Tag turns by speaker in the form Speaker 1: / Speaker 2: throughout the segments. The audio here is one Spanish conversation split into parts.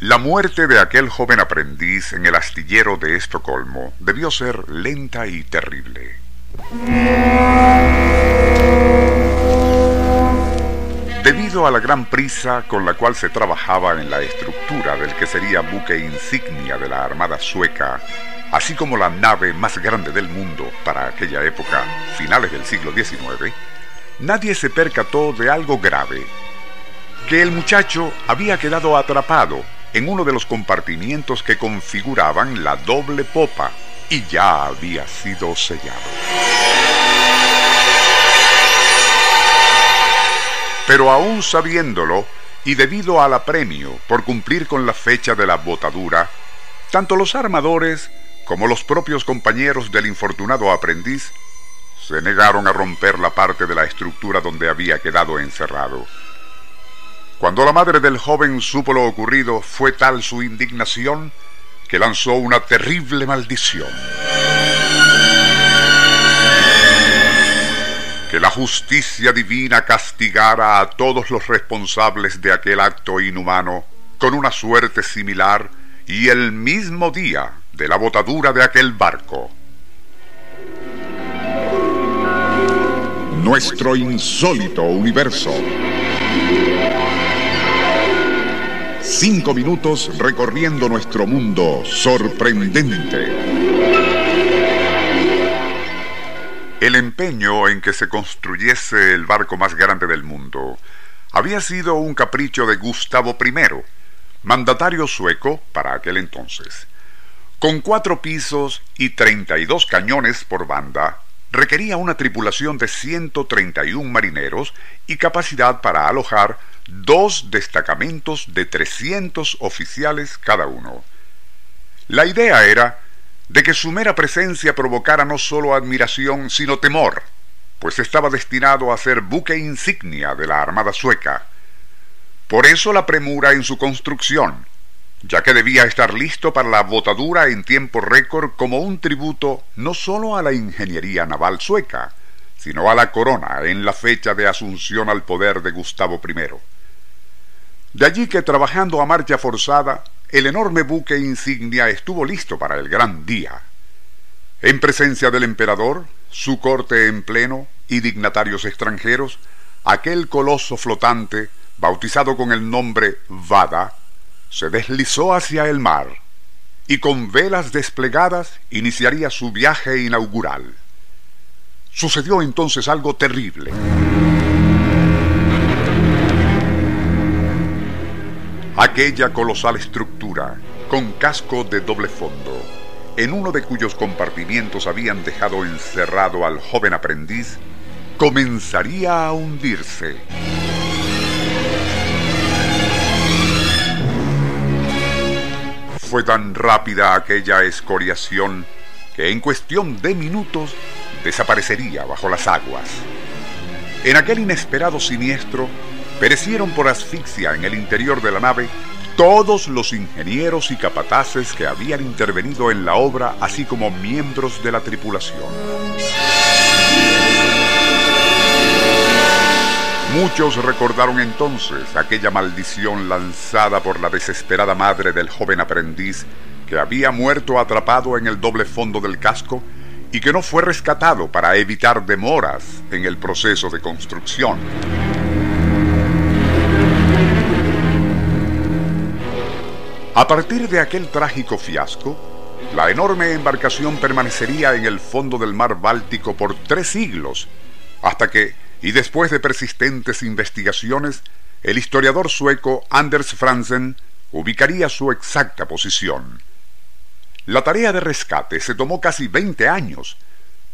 Speaker 1: La muerte de aquel joven aprendiz en el astillero de Estocolmo debió ser lenta y terrible. Debido a la gran prisa con la cual se trabajaba en la estructura del que sería buque insignia de la Armada sueca, así como la nave más grande del mundo para aquella época, finales del siglo XIX, nadie se percató de algo grave, que el muchacho había quedado atrapado en uno de los compartimientos que configuraban la doble popa y ya había sido sellado. Pero aún sabiéndolo, y debido al apremio por cumplir con la fecha de la botadura, tanto los armadores como los propios compañeros del infortunado aprendiz se negaron a romper la parte de la estructura donde había quedado encerrado. Cuando la madre del joven supo lo ocurrido, fue tal su indignación que lanzó una terrible maldición. Que la justicia divina castigara a todos los responsables de aquel acto inhumano con una suerte similar y el mismo día de la botadura de aquel barco. Nuestro insólito universo. Cinco minutos recorriendo nuestro mundo sorprendente. El empeño en que se construyese el barco más grande del mundo había sido un capricho de Gustavo I, mandatario sueco para aquel entonces. Con cuatro pisos y 32 cañones por banda, requería una tripulación de 131 marineros y capacidad para alojar dos destacamentos de 300 oficiales cada uno. La idea era de que su mera presencia provocara no solo admiración, sino temor, pues estaba destinado a ser buque insignia de la Armada sueca. Por eso la premura en su construcción, ya que debía estar listo para la botadura en tiempo récord como un tributo no solo a la ingeniería naval sueca, sino a la corona en la fecha de asunción al poder de Gustavo I. De allí que trabajando a marcha forzada, el enorme buque insignia estuvo listo para el gran día. En presencia del emperador, su corte en pleno y dignatarios extranjeros, aquel coloso flotante, bautizado con el nombre Vada, se deslizó hacia el mar y con velas desplegadas iniciaría su viaje inaugural. Sucedió entonces algo terrible. Aquella colosal estructura, con casco de doble fondo, en uno de cuyos compartimientos habían dejado encerrado al joven aprendiz, comenzaría a hundirse. Fue tan rápida aquella escoriación que en cuestión de minutos desaparecería bajo las aguas. En aquel inesperado siniestro, perecieron por asfixia en el interior de la nave todos los ingenieros y capataces que habían intervenido en la obra, así como miembros de la tripulación. Muchos recordaron entonces aquella maldición lanzada por la desesperada madre del joven aprendiz que había muerto atrapado en el doble fondo del casco y que no fue rescatado para evitar demoras en el proceso de construcción. A partir de aquel trágico fiasco, la enorme embarcación permanecería en el fondo del mar Báltico por tres siglos, hasta que, y después de persistentes investigaciones, el historiador sueco Anders Franzen ubicaría su exacta posición. La tarea de rescate se tomó casi 20 años,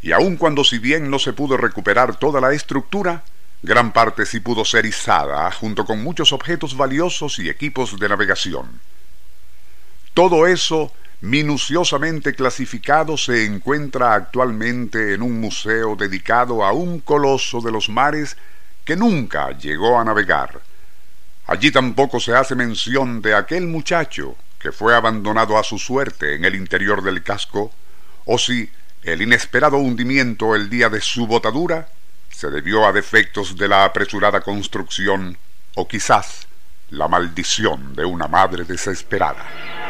Speaker 1: y aun cuando si bien no se pudo recuperar toda la estructura, gran parte sí pudo ser izada junto con muchos objetos valiosos y equipos de navegación. Todo eso, minuciosamente clasificado, se encuentra actualmente en un museo dedicado a un coloso de los mares que nunca llegó a navegar. Allí tampoco se hace mención de aquel muchacho que fue abandonado a su suerte en el interior del casco, o si el inesperado hundimiento el día de su botadura se debió a defectos de la apresurada construcción o quizás la maldición de una madre desesperada.